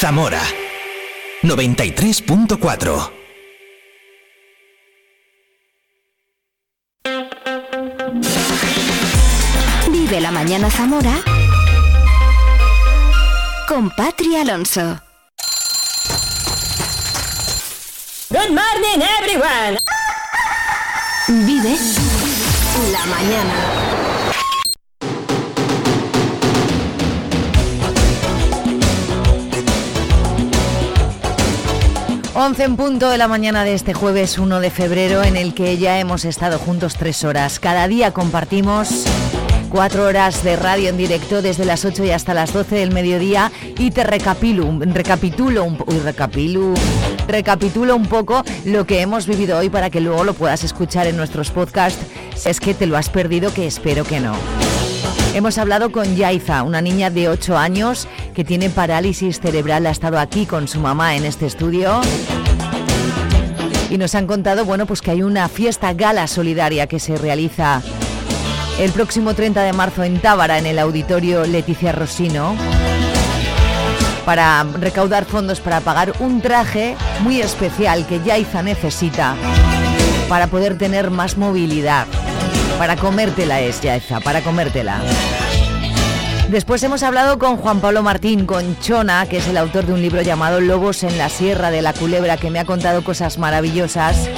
Zamora 93.4 Vive la mañana Zamora con Patri Alonso. Good morning everyone. Vive la mañana. 11 en punto de la mañana de este jueves 1 de febrero en el que ya hemos estado juntos tres horas. Cada día compartimos cuatro horas de radio en directo desde las 8 y hasta las 12 del mediodía y te recapitulo, recapitulo, un, uy, recapitulo, un poco lo que hemos vivido hoy para que luego lo puedas escuchar en nuestros podcasts. Si es que te lo has perdido, que espero que no. Hemos hablado con Yaiza, una niña de 8 años que tiene parálisis cerebral. Ha estado aquí con su mamá en este estudio. Y nos han contado, bueno, pues que hay una fiesta gala solidaria que se realiza el próximo 30 de marzo en Tábara, en el auditorio Leticia Rosino, para recaudar fondos para pagar un traje muy especial que Yaiza necesita para poder tener más movilidad. Para comértela es, Yaiza, para comértela. Después hemos hablado con Juan Pablo Martín, con Chona, que es el autor de un libro llamado Lobos en la Sierra de la Culebra, que me ha contado cosas maravillosas.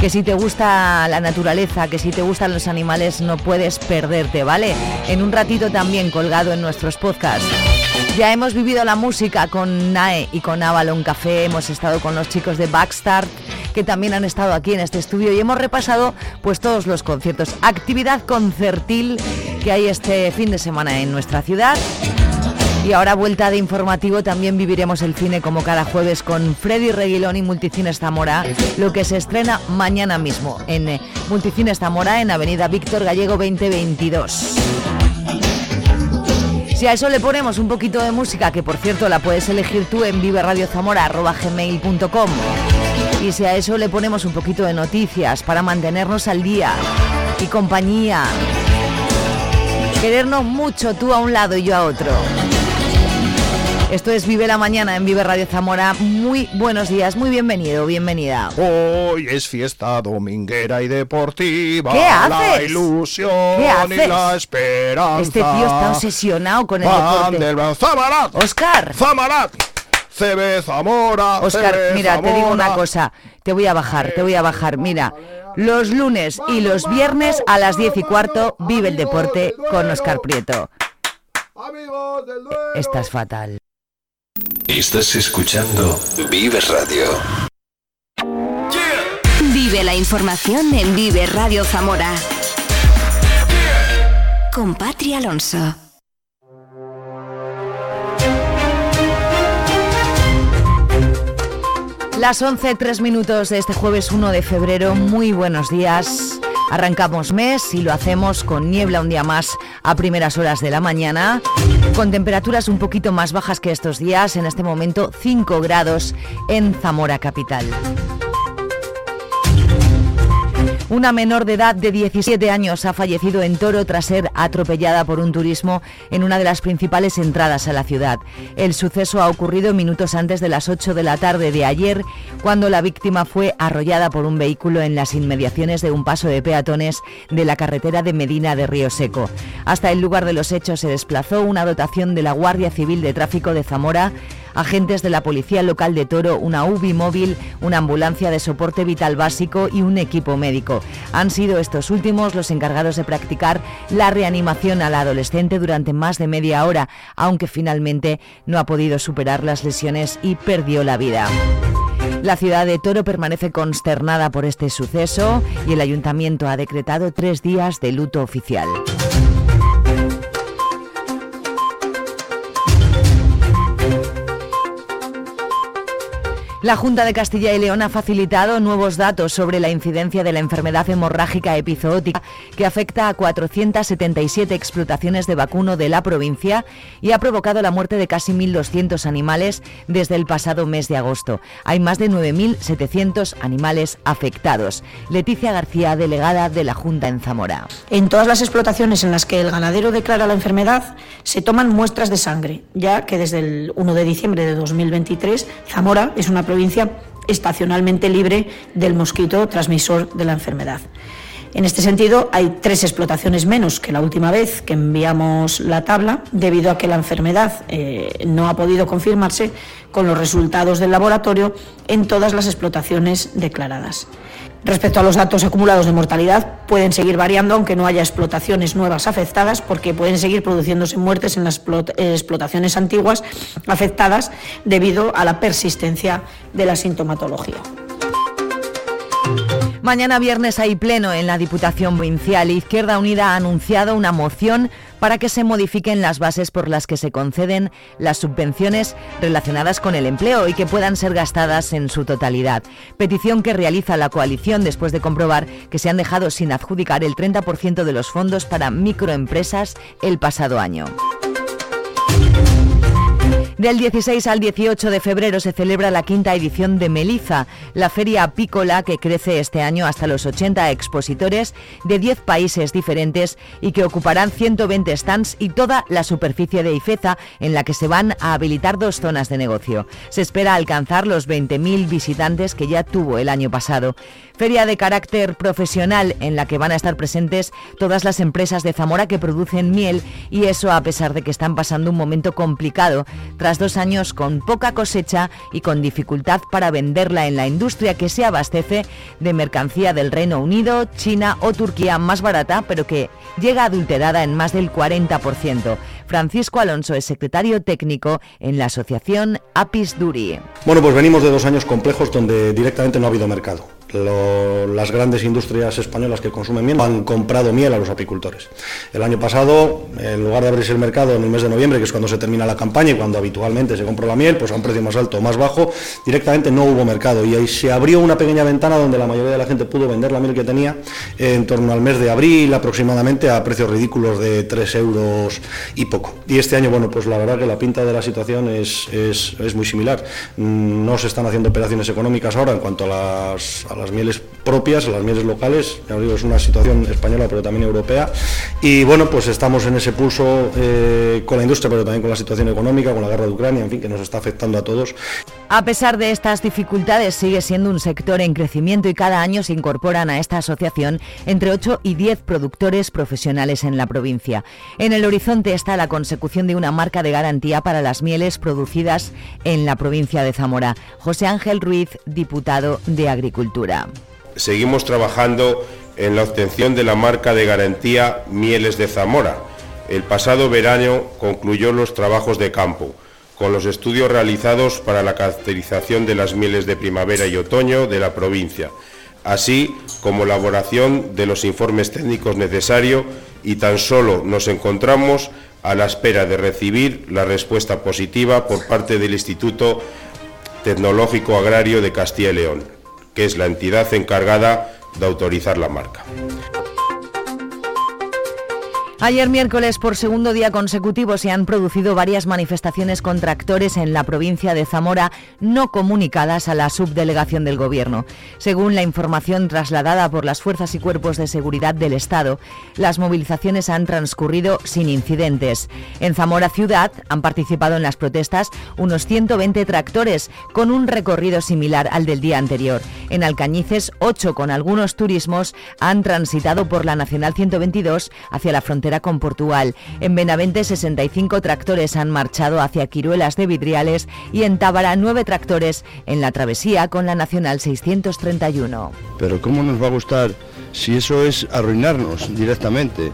Que si te gusta la naturaleza, que si te gustan los animales, no puedes perderte, ¿vale? En un ratito también colgado en nuestros podcasts. Ya hemos vivido la música con Nae y con Avalon Café, hemos estado con los chicos de Backstart que también han estado aquí en este estudio y hemos repasado pues todos los conciertos, actividad concertil que hay este fin de semana en nuestra ciudad. Y ahora vuelta de informativo, también viviremos el cine como cada jueves con Freddy Reguilón y Multicines Zamora, lo que se estrena mañana mismo en eh, Multicines Zamora en Avenida Víctor Gallego 2022. Si a eso le ponemos un poquito de música, que por cierto la puedes elegir tú en viveradiozamora.gmail.com y si a eso le ponemos un poquito de noticias para mantenernos al día y compañía, querernos mucho tú a un lado y yo a otro. Esto es Vive la Mañana en Vive Radio Zamora. Muy buenos días, muy bienvenido, bienvenida. Hoy es fiesta dominguera y deportiva. ¿Qué haces? La ilusión ¿Qué haces? y la esperanza. Este tío está obsesionado con el Van deporte. del Zamarat. Oscar, Zamarat. CB Zamora. Oscar, CB mira, te digo una cosa. Te voy a bajar, te voy a bajar. Mira, los lunes y los viernes a las 10 y cuarto vive el deporte con Oscar Prieto. Amigos del Duero. Estás fatal. Estás escuchando Vive Radio. Vive la información en Vive Radio Zamora. Con Patri Alonso. Las 11, 3 minutos de este jueves 1 de febrero. Muy buenos días. Arrancamos mes y lo hacemos con niebla un día más a primeras horas de la mañana, con temperaturas un poquito más bajas que estos días, en este momento 5 grados en Zamora capital. Una menor de edad de 17 años ha fallecido en Toro tras ser atropellada por un turismo en una de las principales entradas a la ciudad. El suceso ha ocurrido minutos antes de las 8 de la tarde de ayer, cuando la víctima fue arrollada por un vehículo en las inmediaciones de un paso de peatones de la carretera de Medina de Río Seco. Hasta el lugar de los hechos se desplazó una dotación de la Guardia Civil de Tráfico de Zamora agentes de la Policía Local de Toro, una UBI móvil, una ambulancia de soporte vital básico y un equipo médico. Han sido estos últimos los encargados de practicar la reanimación a la adolescente durante más de media hora, aunque finalmente no ha podido superar las lesiones y perdió la vida. La ciudad de Toro permanece consternada por este suceso y el ayuntamiento ha decretado tres días de luto oficial. La Junta de Castilla y León ha facilitado nuevos datos sobre la incidencia de la enfermedad hemorrágica epizootica que afecta a 477 explotaciones de vacuno de la provincia y ha provocado la muerte de casi 1.200 animales desde el pasado mes de agosto. Hay más de 9.700 animales afectados. Leticia García, delegada de la Junta en Zamora. En todas las explotaciones en las que el ganadero declara la enfermedad se toman muestras de sangre, ya que desde el 1 de diciembre de 2023 Zamora es una provincia estacionalmente libre del mosquito transmisor de la enfermedad. En este sentido, hay tres explotaciones menos que la última vez que enviamos la tabla, debido a que la enfermedad eh, no ha podido confirmarse con los resultados del laboratorio en todas las explotaciones declaradas. Respecto a los datos acumulados de mortalidad, pueden seguir variando aunque no haya explotaciones nuevas afectadas, porque pueden seguir produciéndose muertes en las explotaciones antiguas afectadas debido a la persistencia de la sintomatología. Mañana viernes hay pleno en la Diputación Provincial. Izquierda Unida ha anunciado una moción para que se modifiquen las bases por las que se conceden las subvenciones relacionadas con el empleo y que puedan ser gastadas en su totalidad. Petición que realiza la coalición después de comprobar que se han dejado sin adjudicar el 30% de los fondos para microempresas el pasado año. Del 16 al 18 de febrero se celebra la quinta edición de Meliza, la feria apícola que crece este año hasta los 80 expositores de 10 países diferentes y que ocuparán 120 stands y toda la superficie de Ifeza en la que se van a habilitar dos zonas de negocio. Se espera alcanzar los 20.000 visitantes que ya tuvo el año pasado. Feria de carácter profesional en la que van a estar presentes todas las empresas de Zamora que producen miel y eso a pesar de que están pasando un momento complicado tras dos años con poca cosecha y con dificultad para venderla en la industria que se abastece de mercancía del Reino Unido, China o Turquía más barata pero que llega adulterada en más del 40%. Francisco Alonso es secretario técnico en la asociación Apis Duri. Bueno, pues venimos de dos años complejos donde directamente no ha habido mercado las grandes industrias españolas que consumen miel han comprado miel a los apicultores. El año pasado, en lugar de abrirse el mercado en el mes de noviembre, que es cuando se termina la campaña y cuando habitualmente se compra la miel, pues a un precio más alto o más bajo, directamente no hubo mercado. Y ahí se abrió una pequeña ventana donde la mayoría de la gente pudo vender la miel que tenía en torno al mes de abril aproximadamente a precios ridículos de 3 euros y poco. Y este año, bueno, pues la verdad que la pinta de la situación es, es, muy similar. Mm, no se están haciendo operaciones económicas ahora en cuanto a las las mieles propias, las mieles locales, ya digo, es una situación española pero también europea. Y bueno, pues estamos en ese pulso eh, con la industria, pero también con la situación económica, con la guerra de Ucrania, en fin, que nos está afectando a todos. A pesar de estas dificultades, sigue siendo un sector en crecimiento y cada año se incorporan a esta asociación entre 8 y 10 productores profesionales en la provincia. En el horizonte está la consecución de una marca de garantía para las mieles producidas en la provincia de Zamora. José Ángel Ruiz, diputado de Agricultura. Seguimos trabajando en la obtención de la marca de garantía Mieles de Zamora. El pasado verano concluyó los trabajos de campo, con los estudios realizados para la caracterización de las mieles de primavera y otoño de la provincia, así como elaboración de los informes técnicos necesarios y tan solo nos encontramos a la espera de recibir la respuesta positiva por parte del Instituto Tecnológico Agrario de Castilla y León que es la entidad encargada de autorizar la marca. Ayer miércoles, por segundo día consecutivo, se han producido varias manifestaciones contra actores en la provincia de Zamora no comunicadas a la subdelegación del Gobierno. Según la información trasladada por las fuerzas y cuerpos de seguridad del Estado, las movilizaciones han transcurrido sin incidentes. En Zamora ciudad han participado en las protestas unos 120 tractores con un recorrido similar al del día anterior. En Alcañices, 8 con algunos turismos han transitado por la Nacional 122 hacia la frontera con Portugal. En Benavente 65 tractores han marchado hacia Quiruelas de Vidriales y en Tábara 9 tractores en la travesía con la Nacional 631. Pero ¿cómo nos va a gustar si eso es arruinarnos directamente?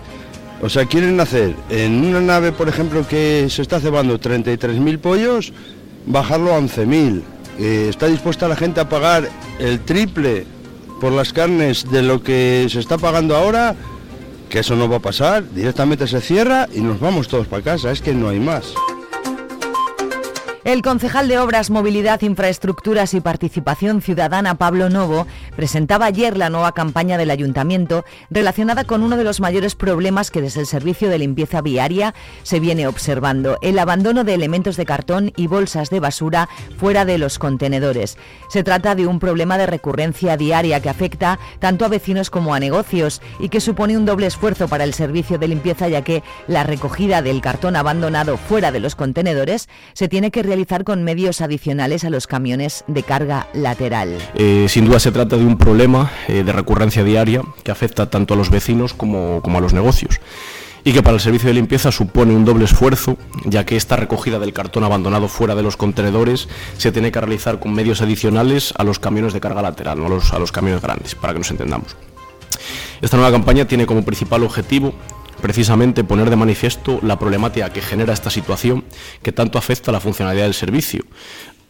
O sea, quieren hacer en una nave, por ejemplo, que se está cebando 33.000 pollos, bajarlo a 11.000. Eh, ¿Está dispuesta la gente a pagar el triple por las carnes de lo que se está pagando ahora? Que eso no va a pasar, directamente se cierra y nos vamos todos para casa, es que no hay más. El concejal de Obras, Movilidad, Infraestructuras y Participación Ciudadana, Pablo Novo, presentaba ayer la nueva campaña del ayuntamiento relacionada con uno de los mayores problemas que desde el servicio de limpieza viaria se viene observando, el abandono de elementos de cartón y bolsas de basura fuera de los contenedores. Se trata de un problema de recurrencia diaria que afecta tanto a vecinos como a negocios y que supone un doble esfuerzo para el servicio de limpieza ya que la recogida del cartón abandonado fuera de los contenedores se tiene que realizar con medios adicionales a los camiones de carga lateral. Eh, sin duda se trata de un problema eh, de recurrencia diaria que afecta tanto a los vecinos como, a los negocios y que para el servicio de limpieza supone un doble esfuerzo, ya que esta recogida del cartón abandonado fuera de los contenedores se tiene que realizar con medios adicionales a los camiones de carga lateral, no a los camiones grandes, para que nos entendamos. Esta nueva campaña tiene como principal objetivo precisamente poner de manifiesto la problemática que genera esta situación que tanto afecta a la funcionalidad del servicio,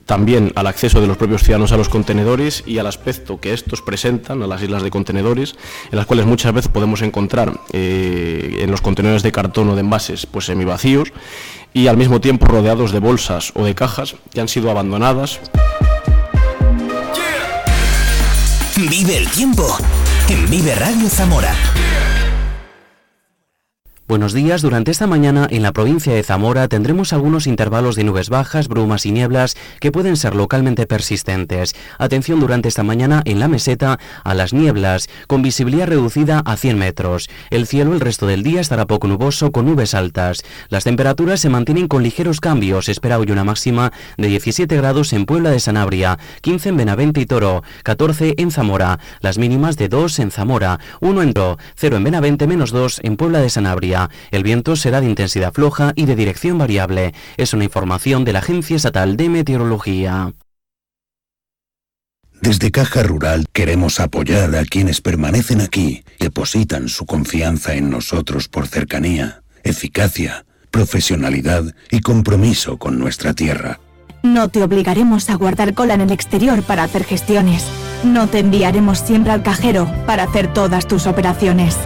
también al acceso de los propios ciudadanos a los contenedores y al aspecto que estos presentan a las islas de contenedores, en las cuales muchas veces podemos encontrar eh, en los contenedores de cartón o de envases pues semivacíos y al mismo tiempo rodeados de bolsas o de cajas que han sido abandonadas. Vive el tiempo en Vive Radio Zamora. Buenos días. Durante esta mañana en la provincia de Zamora tendremos algunos intervalos de nubes bajas, brumas y nieblas que pueden ser localmente persistentes. Atención durante esta mañana en la meseta a las nieblas, con visibilidad reducida a 100 metros. El cielo el resto del día estará poco nuboso con nubes altas. Las temperaturas se mantienen con ligeros cambios. espera hoy una máxima de 17 grados en Puebla de Sanabria, 15 en Benavente y Toro, 14 en Zamora. Las mínimas de 2 en Zamora, 1 en Toro, 0 en Benavente, menos 2 en Puebla de Sanabria. El viento será de intensidad floja y de dirección variable. Es una información de la Agencia Estatal de Meteorología. Desde Caja Rural queremos apoyar a quienes permanecen aquí, depositan su confianza en nosotros por cercanía, eficacia, profesionalidad y compromiso con nuestra tierra. No te obligaremos a guardar cola en el exterior para hacer gestiones. No te enviaremos siempre al cajero para hacer todas tus operaciones.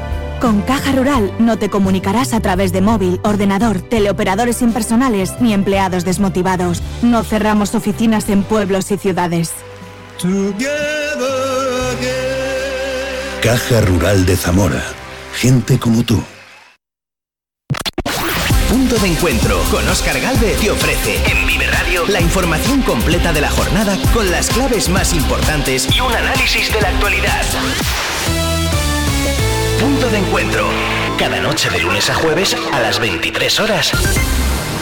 Con Caja Rural no te comunicarás a través de móvil, ordenador, teleoperadores impersonales ni empleados desmotivados. No cerramos oficinas en pueblos y ciudades. Caja Rural de Zamora. Gente como tú. Punto de encuentro con Oscar Galvez te ofrece en Vive Radio la información completa de la jornada con las claves más importantes y un análisis de la actualidad. Punto de encuentro. Cada noche de lunes a jueves a las 23 horas.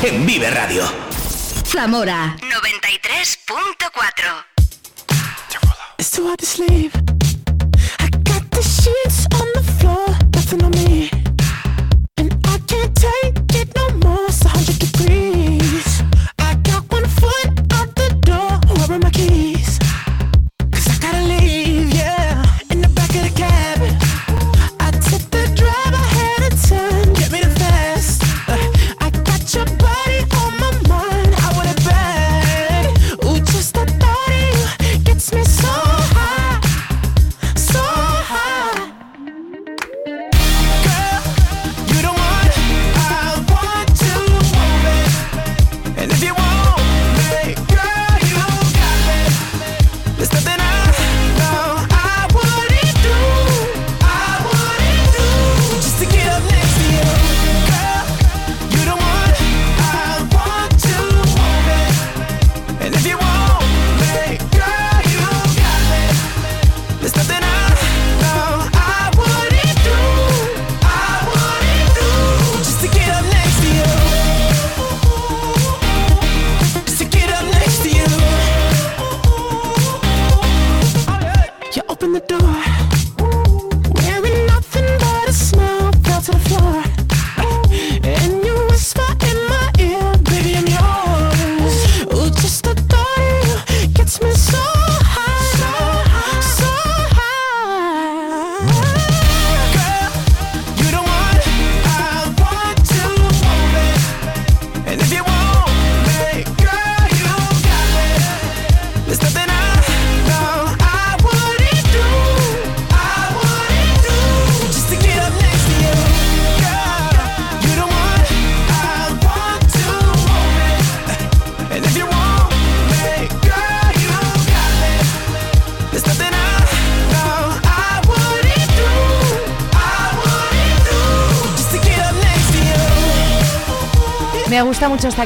En Vive Radio. Zamora 93.4. It's too hard to sleep. I got the sheets on the floor, nothing on me.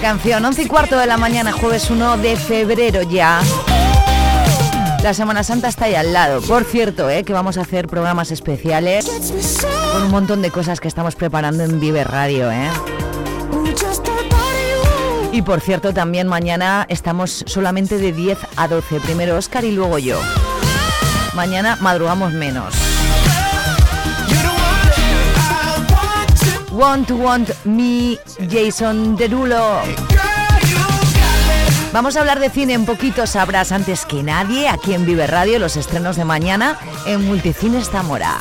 Canción. 11 y cuarto de la mañana, jueves 1 de febrero ya. La Semana Santa está ahí al lado. Por cierto, ¿eh? que vamos a hacer programas especiales con un montón de cosas que estamos preparando en Vive Radio. ¿eh? Y por cierto, también mañana estamos solamente de 10 a 12. Primero Oscar y luego yo. Mañana madrugamos menos. Want to Want Me, Jason Derulo. Vamos a hablar de cine, un poquito sabrás antes que nadie, aquí en Vive Radio, los estrenos de mañana en Multicines Zamora.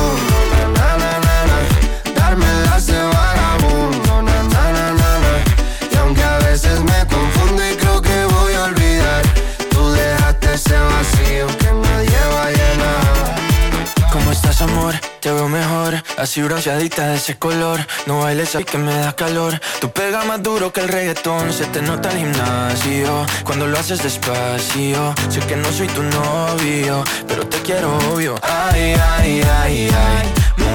Te veo mejor, así bronceadita de ese color. No bailes ahí que me da calor. Tú pega más duro que el reggaetón, se te nota el gimnasio. Cuando lo haces despacio, sé que no soy tu novio, pero te quiero obvio. Ay, ay, ay, ay,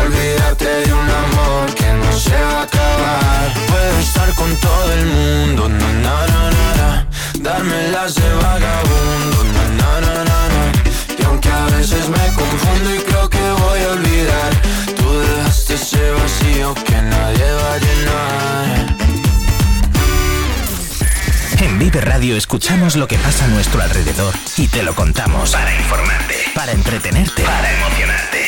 a Olvidarte de un amor que no se va a acabar. Puedo estar con todo el mundo, na na na na na. Darme las de vagabundo, na na na na na. Y aunque a veces me confundo y creo que voy a olvidar Tú dejaste ese vacío que nadie va a llenar. En Vive Radio escuchamos lo que pasa a nuestro alrededor y te lo contamos. Para informarte, para entretenerte, para emocionarte.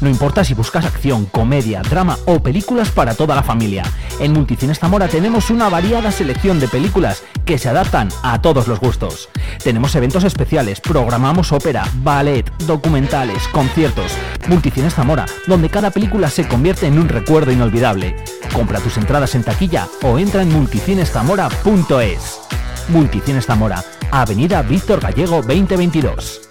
No importa si buscas acción, comedia, drama o películas para toda la familia. En Multicines Zamora tenemos una variada selección de películas que se adaptan a todos los gustos. Tenemos eventos especiales, programamos ópera, ballet, documentales, conciertos. Multicines Zamora, donde cada película se convierte en un recuerdo inolvidable. Compra tus entradas en taquilla o entra en multicineszamora.es. Multicines Zamora, Avenida Víctor Gallego 2022.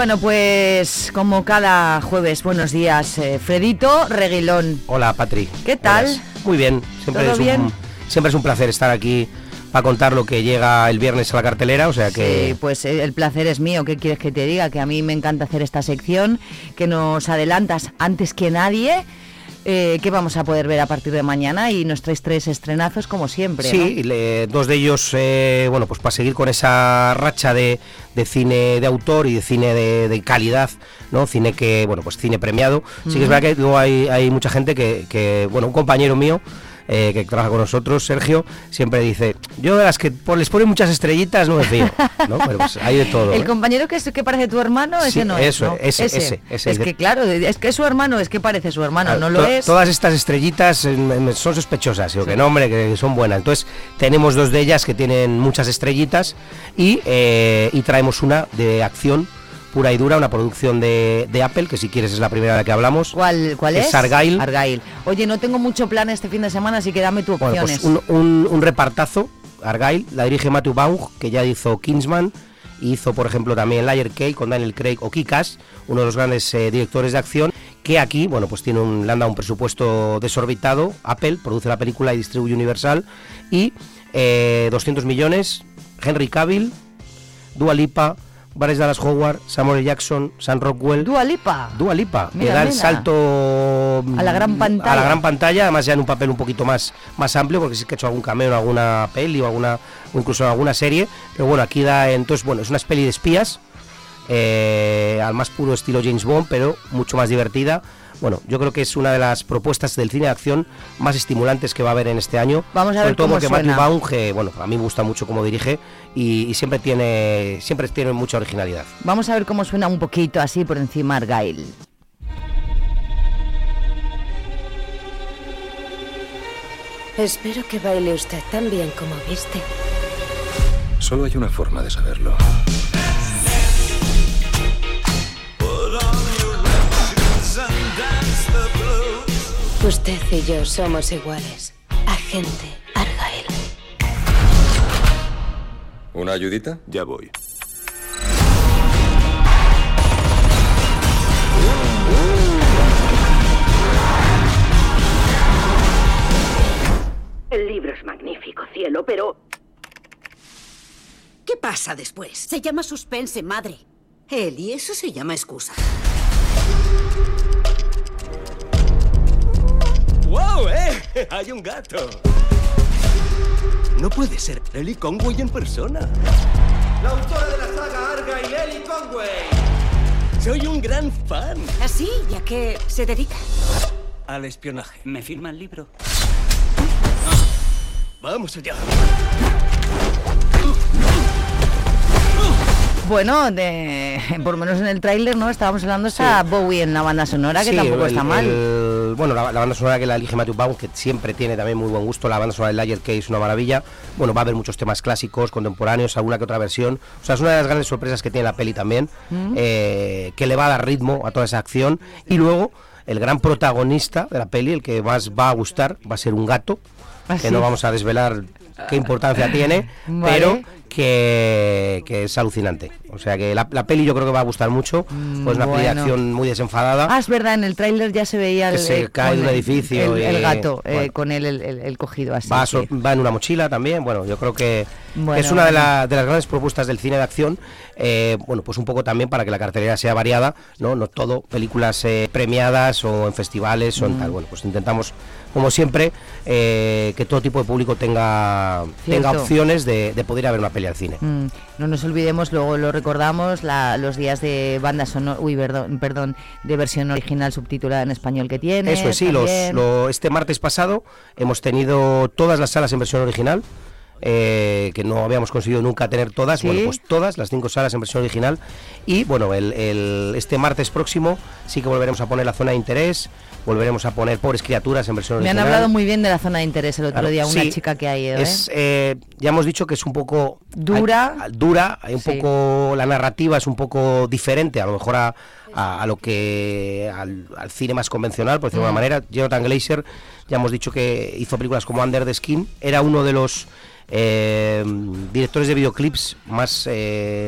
Bueno, pues como cada jueves, buenos días, eh, Fredito Reguilón. Hola, Patri. ¿Qué tal? Muy bien. Siempre ¿Todo es un, bien? Siempre es un placer estar aquí para contar lo que llega el viernes a la cartelera, o sea que... Sí, pues eh, el placer es mío. ¿Qué quieres que te diga? Que a mí me encanta hacer esta sección, que nos adelantas antes que nadie. Eh, que vamos a poder ver a partir de mañana y nos traes tres estrenazos como siempre. ¿no? Sí, le- dos de ellos, eh, bueno, pues para seguir con esa racha de, de cine de autor y de cine de, de calidad, ¿no? Cine que, bueno, pues cine premiado. Sí que es verdad que luego hay, hay mucha gente que, que, bueno, un compañero mío eh, que trabaja con nosotros, Sergio, siempre dice, yo de las que les ponen muchas estrellitas no me fío, ¿no? Pero pues hay de todo. El ¿eh? compañero que, es, que parece tu hermano, ese Sí, no eso, es. ¿no? ese, ese, ese. Es que claro, es que es su hermano, es que parece su hermano, no lo To- es. Todas estas estrellitas son sospechosas, digo que no, hombre, que son buenas. Entonces, tenemos dos de ellas que tienen muchas estrellitas y, eh, y traemos una de acción pura y dura, una producción de, de Apple, que si quieres es la primera de la que hablamos. ¿Cuál, cuál es? Es Argyle. Argyle. Oye, no tengo mucho plan este fin de semana, así que dame tu Bueno, opciones. pues un, un- un repartazo, Argyle, la dirige Matthew Baum, que ya hizo Kingsman, hizo, por ejemplo, también Liar Cake con Daniel Craig o Kikas, uno de los grandes eh, directores de acción, que aquí, bueno, pues tiene un, le han dado un presupuesto desorbitado, Apple, produce la película y distribuye Universal, y eh, 200 millones, Henry Cavill, Dua Lipa, Bryce Dallas Howard, Samuel Jackson, Sam Rockwell. Dua Lipa. Dua Lipa, Mira, que da el salto A la gran mm, pantalla. A la gran pantalla, además ya en un papel un poquito más, más amplio, porque sí que ha hecho algún cameo en alguna peli o alguna o incluso en alguna serie. Pero bueno, aquí da entonces, bueno, es una peli de espías, eh, al más puro estilo James Bond, pero mucho más divertida. Bueno, yo creo que es una de las propuestas del cine de acción más estimulantes que va a haber en este año. Vamos a Sobre ver todo cómo porque suena. Matthew Vaughn, que, bueno, a mí me gusta mucho cómo dirige y, y siempre tiene siempre tiene mucha originalidad. Vamos a ver cómo suena un poquito así por encima Argyle. Espero que baile usted tan bien como viste. Solo hay una forma de saberlo. Usted y yo somos iguales. Agente Argyle. ¿Una ayudita? Ya voy. El libro es magnífico, cielo, pero... ¿Qué pasa después? Se llama suspense, madre. Él y eso se llama excusa. ¡Wow, eh! Hay un gato. No puede ser Ellie Conway en persona. La autora de la saga Argyle, Ellie Conway. Soy un gran fan. ¿Así? ¿Ya que se dedica? Al espionaje. ¿Me firma el libro? Vamos allá. Bueno, de, por lo menos en el tráiler, ¿no? Estábamos hablando esa Bowie en la banda sonora, que Sí, tampoco el- está mal. el- bueno, la, la banda sonora que la elige Matthew Baum, que siempre tiene también muy buen gusto. La banda sonora de Layer Case es una maravilla. Bueno, va a haber muchos temas clásicos, contemporáneos, alguna que otra versión. O sea, es una de las grandes sorpresas que tiene la peli también, Mm. eh, que le va a dar ritmo a toda esa acción. Y luego, el gran protagonista de la peli, el que más va a gustar, va a ser un gato, Ah, que sí. no vamos a desvelar qué importancia tiene, Vale. pero que, que es alucinante. O sea que la, la peli yo creo que va a gustar mucho, pues una peli de acción muy desenfadada. Ah, es verdad, en el tráiler ya se veía el, se eh, cae de con un el- edificio el, gato, eh, con él el, cogido así. Va, so- en una mochila también. Bueno, yo creo que Bueno, es una de, la- de las grandes propuestas del cine de acción. eh, bueno, pues un poco también para que la cartelera sea variada, ¿no? No todo películas eh, premiadas o en festivales o en Mm. tal. Bueno, pues intentamos, como siempre, que todo tipo de público tenga, tenga opciones de, de poder ir a ver una peli al cine. Mm, no nos olvidemos, luego lo recordamos, la- los días de banda sonora, uy, perdón, perdón, de versión original subtitulada en español que tiene. Eso es, sí, los, lo- este martes pasado hemos tenido todas las salas en versión original. eh, que no habíamos conseguido nunca tener todas, Sí. bueno, pues todas las cinco salas en versión original. Y bueno, el, el- este martes próximo sí que volveremos a poner la zona de interés, volveremos a poner pobres criaturas en versión Me han original. hablado muy bien de la zona de interés el otro Claro, día, una sí, chica que ha ido. ¿eh? Es, eh, ya hemos dicho que es un poco Dura. hay- dura, hay un Sí. poco la narrativa es un poco diferente, a lo mejor a, a- a lo que al, al cine más convencional, por decirlo de Mm. alguna manera. Jonathan Glazer, ya hemos dicho que hizo películas como Under the Skin, era uno de los eh, directores de videoclips más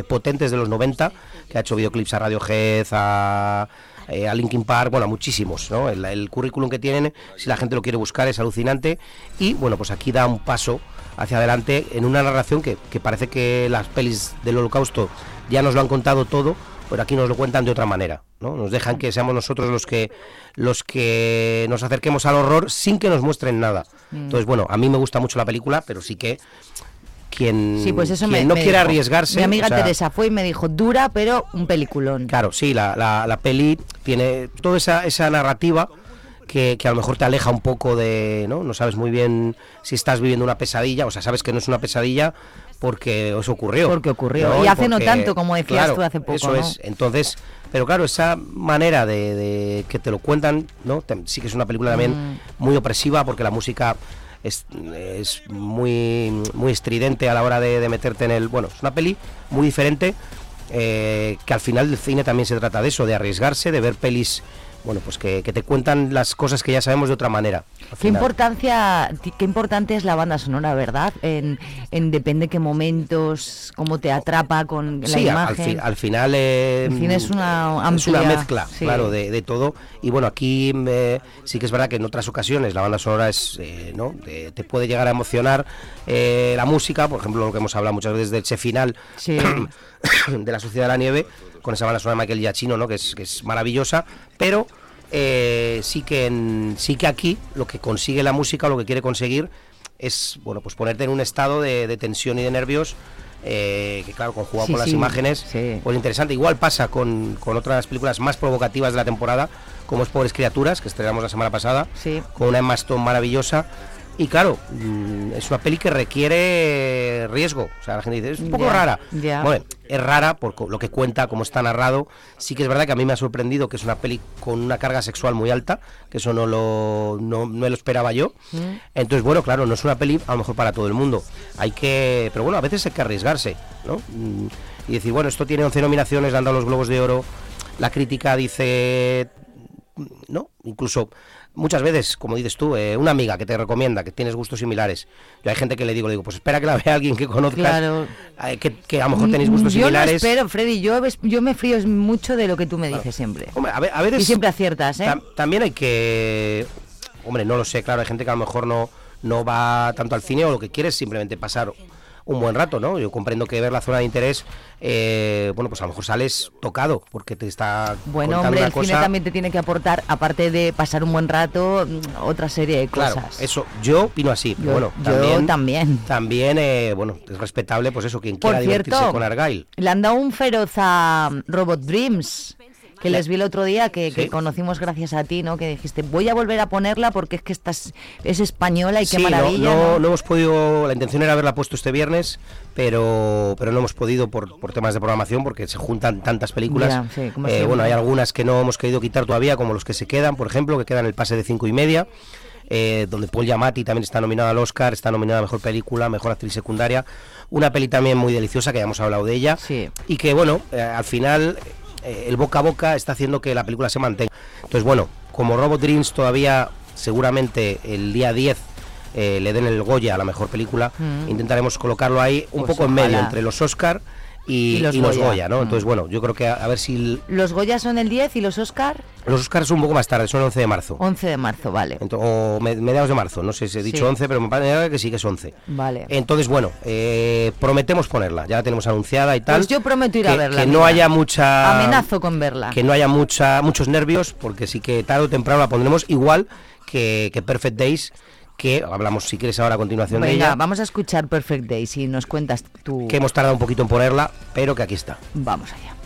potentes de los 90, que ha hecho videoclips a Radiohead, a eh, a Linkin Park, bueno, a muchísimos, ¿no? El, el currículum que tienen, si la gente lo quiere buscar, es alucinante. Y bueno, pues aquí da un paso hacia adelante en una narración que, que parece que las pelis del holocausto ya nos lo han contado todo, pero aquí nos lo cuentan de otra manera, ¿no? Nos dejan que seamos nosotros los que los que nos acerquemos al horror sin que nos muestren nada. Mm. Entonces, bueno, a mí me gusta mucho la película, pero sí que quien, Sí, pues eso quien me, no dijo. arriesgarse. Mi amiga o sea, Teresa fue y me dijo, dura, pero un peliculón. Claro, sí, la, la, la peli tiene toda esa, esa narrativa que, que a lo mejor te aleja un poco de, ¿no? No sabes muy bien si estás viviendo una pesadilla, o sea, sabes que no es una pesadilla porque eso ocurrió. Porque ocurrió. Y hace no tanto, como decías claro, tú hace poco, Eso ¿no? es. Entonces, pero claro, esa manera de, de que te lo cuentan, ¿no? Te- sí que es una película también Mm. muy opresiva porque la música es, es muy, muy estridente a la hora de, de meterte en el... Bueno, es una peli muy diferente eh, que al final del cine también se trata de eso, de arriesgarse, de ver pelis, bueno, pues que, que te cuentan las cosas que ya sabemos de otra manera. Qué importancia, qué importante es la banda sonora, ¿verdad? En, en depende qué momentos, cómo te atrapa con la Sí, al, imagen. fi- al final eh, cine es una es una mezcla, sí. claro, de, de todo. Y bueno, aquí eh, sí que es verdad que en otras ocasiones la banda sonora es, eh, ¿no? Te, te puede llegar a emocionar eh, la música, por ejemplo, lo que hemos hablado muchas veces del Che final Sí. de la Sociedad de la Nieve, con esa banda sonora de Michael Giacchino, ¿no? que, es, que es maravillosa, pero eh, sí, que en- sí que aquí lo que consigue la música, o lo que quiere conseguir, es bueno pues ponerte en un estado de, de tensión y de nervios. eh, que claro, conjugado Sí, con las sí, imágenes, sí. pues interesante. Igual pasa con, con otras películas más provocativas de la temporada, como es Pobres Criaturas, que estrenamos la semana pasada, Sí. con una Emma Stone maravillosa. Y claro, mm, es una peli que requiere riesgo. O sea, la gente dice, es un poco rara. Bueno, es rara por lo que cuenta, cómo está narrado. Sí que es verdad que a mí me ha sorprendido que es una peli con una carga sexual muy alta, que eso no lo, no, no lo esperaba yo. Mm. Entonces, bueno, claro, no es una peli a lo mejor para todo el mundo. Hay que, pero bueno, a veces hay que arriesgarse, ¿no? Mm, Y decir, bueno, esto tiene 11 nominaciones, le han dado los Globos de Oro. La crítica dice, ¿no? Incluso muchas veces, como dices tú, eh, una amiga que te recomienda que tienes gustos similares. Yo hay gente que le digo, le digo, pues espera que la vea alguien que conozcas, Claro. eh, que, que a lo mejor tenéis gustos Mm, yo similares. no espero, Freddy, yo, yo me frío mucho de lo que tú me dices siempre. Hombre, a, ve- a veces y siempre aciertas, ¿eh? tam- también hay que, hombre, no lo sé, claro, hay gente que a lo mejor no, no va tanto al cine o lo que quiere es simplemente pasar un buen rato, ¿no? Yo comprendo que ver la zona de interés, eh, bueno, pues a lo mejor sales tocado porque te está Bueno, hombre, una el cine también te tiene que aportar, aparte de pasar un buen rato, mm, otra serie de cosas. Claro, eso, yo opino así, pero Yo- bueno, yo también, también. también, eh, bueno, es respetable, pues eso, quien Por quiera divertirse con Argyle. le han dado un feroz a Robot Dreams, que les vi el otro día, que, que Sí. conocimos gracias a ti, ¿no? Que dijiste, voy a volver a ponerla porque es que estás, es española y qué Sí, maravilla. no, ¿no? no hemos podido, la intención era haberla puesto este viernes, pero, pero no hemos podido por, por temas de programación, porque se juntan tantas películas. Ya, sí, Eh, bueno, hay algunas que no hemos querido quitar todavía, como los que se quedan, por ejemplo, que quedan el pase de cinco y media. eh, donde Paul Giamatti también está nominado al Oscar, está nominada a Mejor Película, Mejor Actriz Secundaria, una peli también muy deliciosa, que ya hemos hablado de ella, y que bueno, eh, al final eh, el boca a boca está haciendo que la película se mantenga. Entonces bueno, como Robot Dreams todavía seguramente el día 10 eh, le den el Goya a la Mejor Película, Mm. intentaremos colocarlo ahí un Pues poco en medio entre los Oscar y, Y los y los Goya. ¿no? Mm. Entonces bueno, yo creo que a, a ver si... el- Los Goya son el 10 y los Oscar los Oscars son un poco más tarde, son el 11 de marzo. 11 de marzo, vale. O me- mediados de marzo, no sé si he dicho Sí. 11, pero me parece que sí que es 11. Vale. Entonces, bueno, eh, prometemos ponerla, ya la tenemos anunciada y tal. Pues yo prometo ir a verla. Que mira. no haya mucha... Amenazo con verla. Que no haya mucha, muchos nervios, porque sí que tarde o temprano la pondremos igual que, que Perfect Days, que hablamos si quieres ahora a continuación de ella, vamos a escuchar Perfect Days y nos cuentas tú. que hemos tardado un poquito en ponerla, pero que aquí está. Vamos allá.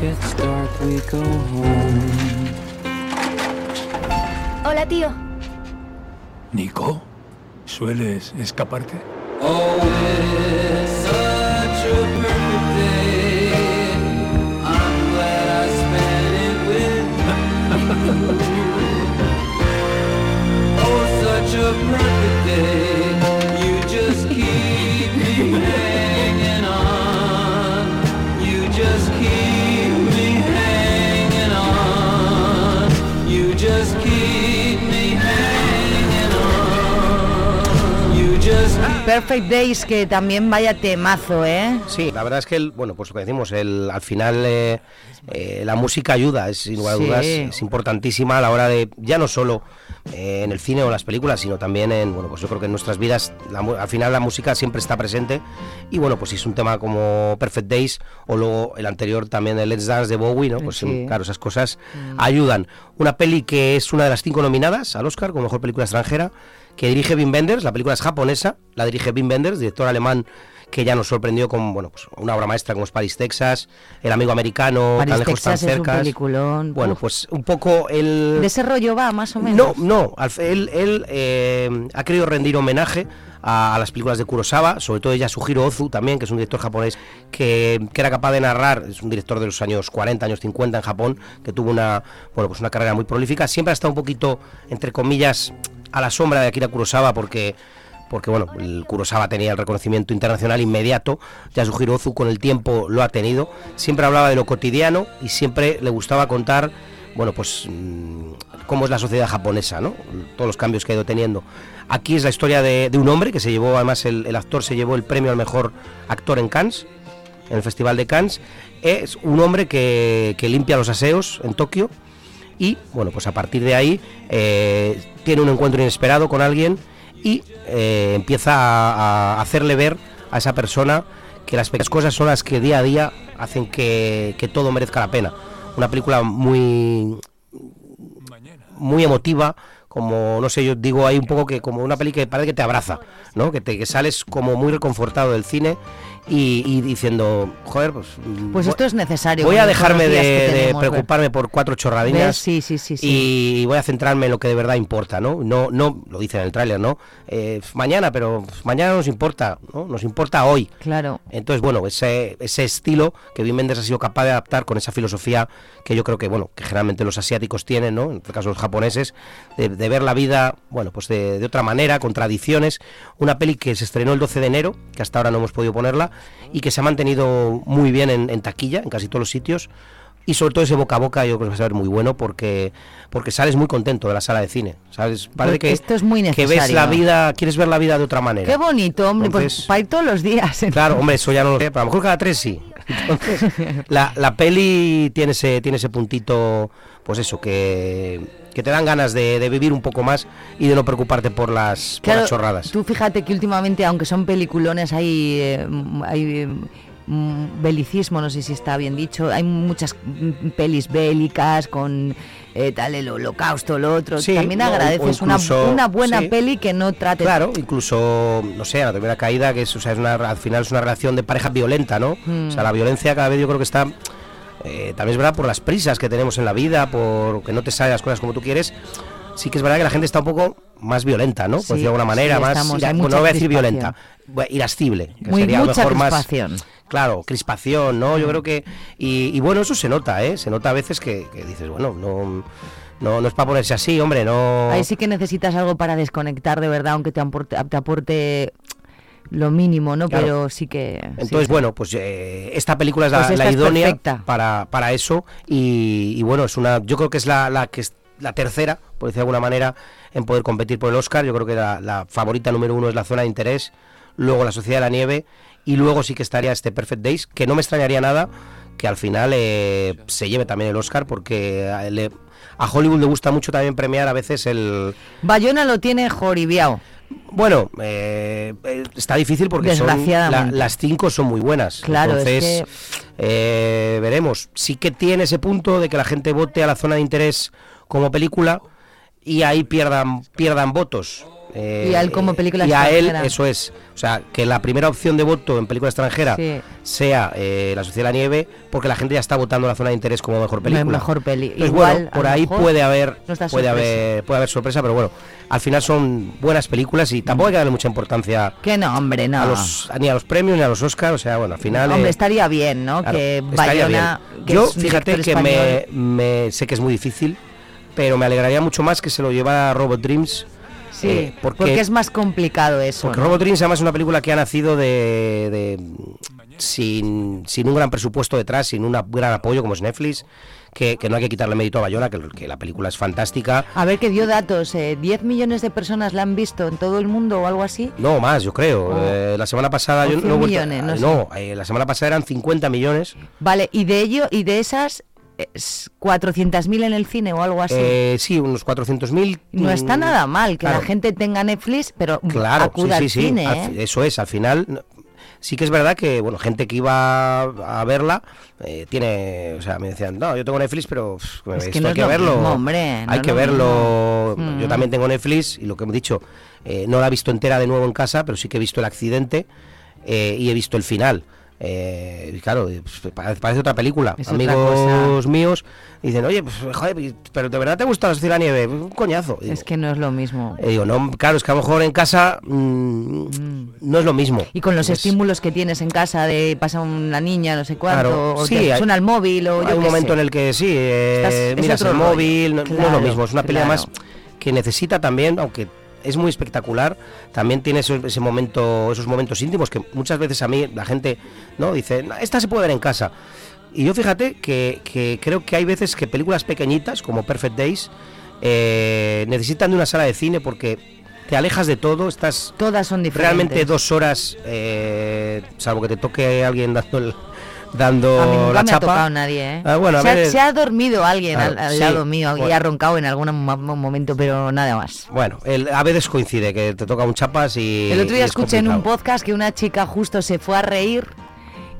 Gets dark, we go home. Hola, tío. Nico, ¿sueles escaparte? Oh, Perfect Days, que también vaya temazo, ¿eh? Sí, la verdad es que, el, bueno, pues lo que decimos, el, al final eh, eh, la música ayuda, es sin lugar a Sí. dudas, es importantísima a la hora de, ya no solo eh, en el cine o en las películas, sino también en, bueno, pues yo creo que en nuestras vidas, la al final la música siempre está presente y bueno, pues si es un tema como Perfect Days o luego el anterior también de Let's Dance de Bowie, ¿no? Pues Sí. claro, esas cosas ayudan. Una peli que es una de las cinco nominadas al Oscar como mejor película extranjera, que dirige Wim Wenders, la película es japonesa, la dirige Wim Wenders, director alemán que ya nos sorprendió con bueno, pues una obra maestra como es Paris, Texas, El amigo americano, París, tan lejos, Texas tan cerca. peliculón. Bueno, Uf. pues un poco el... De ese rollo va, más o menos. No, no, él, él, eh, ha querido rendir homenaje a, a las películas de Kurosawa, sobre todo Yasuhiro Ozu también, que es un director japonés que, que era capaz de narrar, es un director de los años 40, años 50 en Japón, que tuvo una, bueno, pues una carrera muy prolífica, siempre ha estado un poquito, entre comillas, a la sombra de Akira Kurosawa porque porque bueno, el Kurosawa tenía el reconocimiento internacional inmediato, Yasuhiro Ozu con el tiempo lo ha tenido, siempre hablaba de lo cotidiano y siempre le gustaba contar, bueno, pues mm, cómo es la sociedad japonesa, ¿no? Todos los cambios que ha ido teniendo. Aquí es la historia de, un hombre que se llevó, además el, el actor se llevó el premio al mejor actor en Cannes, en el Festival de Cannes, es un hombre que, que limpia los aseos en Tokio y bueno, pues a partir de ahí eh, tiene un encuentro inesperado con alguien y eh, empieza a, hacerle ver a esa persona que las pequeñas cosas son las que día a día hacen que, que todo merezca la pena. Una película muy muy emotiva, como no sé, yo digo ahí un poco que como una peli que parece que te abraza, ¿no? Que te que sales como muy reconfortado del cine y, y diciendo, joder, pues Pues esto es necesario. Voy a dejarme de, preocuparme por cuatro chorradinas. Sí, sí, sí, y voy a centrarme en lo que de verdad importa, ¿no? No, no lo dice en el tráiler, ¿no? Eh, mañana, pero mañana nos importa, ¿no? Nos importa hoy. Claro. Entonces, bueno, ese, ese estilo que Wim Wenders ha sido capaz de adaptar con esa filosofía que yo creo que, bueno, que generalmente los asiáticos tienen, ¿no? En este caso los japoneses, de, de ver la vida, bueno, pues de, de otra manera, con tradiciones. Una peli que se estrenó el 12 de enero, que hasta ahora no hemos podido ponerla, y que se ha mantenido muy bien en, en taquilla, en casi todos los sitios y sobre todo ese boca a boca yo creo que va a ser muy bueno porque porque sales muy contento de la sala de cine sabes parece que esto es muy que ves la necesario. vida quieres ver la vida de otra manera Qué bonito, hombre, pues Entonces- para ir todos los días. Claro, hombre, eso ya no lo sé, pero a lo mejor cada tres sí. Entonces, la, la peli tiene ese, tiene ese puntito, pues eso, que, que te dan ganas de, de vivir un poco más y de no preocuparte por las, por las chorradas. Tú fíjate que últimamente, aunque son peliculones, hay, eh, hay mm, belicismo, no sé si está bien dicho, hay muchas pelis bélicas con eh, tal el holocausto, lo otro. Sí, También agradeces una, una buena sí. peli que no trate... Claro, incluso, no sé, la primera caída, que es, o sea, es una, al final es una relación de pareja violenta, ¿no? Mm. O sea, la violencia cada vez yo creo que está, eh, también es verdad, por las prisas que tenemos en la vida, por que no te salen las cosas como tú quieres. Sí que es verdad que la gente está un poco más violenta, ¿no? Por Sí, decirlo de alguna manera, sí, más, ira- no voy a decir violenta, irascible, que Muy- sería mucha mejor más- crispación. Claro, crispación, ¿no? Yo creo que. Y, y bueno, eso se nota, ¿eh? Se nota a veces que, que dices, bueno, no, no, no es para ponerse así, hombre, no. Ahí sí que necesitas algo para desconectar de verdad, aunque te aporte, te aporte lo mínimo, ¿no? Claro. Pero sí que... Entonces, sí. bueno, pues eh, esta película es la, Pues esta la es idónea perfecta. para, para eso. Y, y bueno, es una. Yo creo que es la, la que es la tercera, por decir de alguna manera, en poder competir por el Oscar. Yo creo que la, la favorita número uno es la zona de interés, luego la Sociedad de la Nieve, y luego sí que estaría este Perfect Days, que no me extrañaría nada que al final eh, se lleve también el Oscar, porque le- a Hollywood le gusta mucho también premiar a veces el, Bayona lo tiene joribiao. Bueno, eh, eh, está difícil porque son, la- las cinco son muy buenas. Claro, es Entonces, eh, veremos. Sí que tiene ese punto de que la gente vote a la zona de interés como película y ahí pierdan, pierdan votos. Eh, Y a él como película y a él, extranjera. eso es. O sea, que la primera opción de voto en película extranjera Sí. sea eh, La Sociedad de la Nieve, porque la gente ya está votando la zona de interés como mejor película. Mejor peli. Entonces, Igual, bueno, por ahí puede haber puede sorpresa. haber puede haber sorpresa, pero bueno, al final son buenas películas y tampoco hay que darle mucha importancia Que no, hombre, no. a los ni a los premios ni a los Oscars, o sea, bueno, al final Hombre, eh, estaría bien, ¿no? claro, que Bayona... bien. que Yo fíjate que me, me- sé que es muy difícil, pero me alegraría mucho más que se lo llevara Robot Dreams. Sí, eh, porque, es más complicado eso. porque ¿no? Robot Dreams además es una película que ha nacido de, de- sin, sin un gran presupuesto detrás, sin un gran apoyo como es Netflix, que, que no hay que quitarle mérito a Bayona, que, que la película es fantástica. A ver, que dio datos. eh, ¿10 millones de personas la han visto en todo el mundo o algo así? No, más, yo creo. Oh. Eh, la semana pasada... O yo 100 no, he vuelto- millones, no sé. no, eh, la semana pasada eran 50 millones. Vale, y de ello, y de esas, es 400.000 en el cine o algo así. Eh, sí, unos 400.000. no está mm, nada mal que claro. la gente tenga Netflix, pero Claro, acuda sí, al sí, sí. cine, Al ¿eh? Eso es, al final sí que es verdad que bueno, gente que iba a verla eh, tiene, o sea, me decían, "No, yo tengo Netflix, pero pff, Es esto que no hay es que lo verlo." mismo, hombre, no hay que lo verlo. mismo. Yo Mm. también tengo Netflix y lo que hemos dicho, eh, no la he visto entera de nuevo en casa, pero sí que he visto el accidente eh, y he visto el final. Eh, y claro, pues, parece, otra película. Es otra Amigos míos dicen, oye, pues, joder, pero ¿de verdad te gusta la de Nieve? Un coñazo. Es que no es lo mismo. eh, digo, no, claro, es que a lo mejor en casa mm, no es lo mismo. Y con los Es- estímulos que tienes en casa de pasa una niña, no sé cuánto, Claro, o sí, te hay- suena el móvil o yo Hay un momento sé. en el que sí, eh, Estás- miras el móvil, no, no es lo mismo, es una pelea claro. más que necesita también, aunque es muy espectacular, también tiene ese, ese momento, esos momentos íntimos que muchas veces a mí la gente no dice, "No, esta se puede ver en casa. Y yo fíjate que, que creo que hay veces que películas pequeñitas como Perfect Days eh, necesitan de una sala de cine porque te alejas de todo, estás Todas son diferentes. realmente dos horas, eh, salvo que te toque alguien dando el- A mí dando nunca la me chapa. ha tocado nadie, ¿eh? Ah, bueno, a se, ha, ver- se ha dormido alguien Claro, al, al sí, lado mío y ha roncado en algún mo- mo- momento, pero nada más. Bueno, el- a veces coincide que te toca un chapas y. El otro día es escuché en un podcast que una chica justo se fue a reír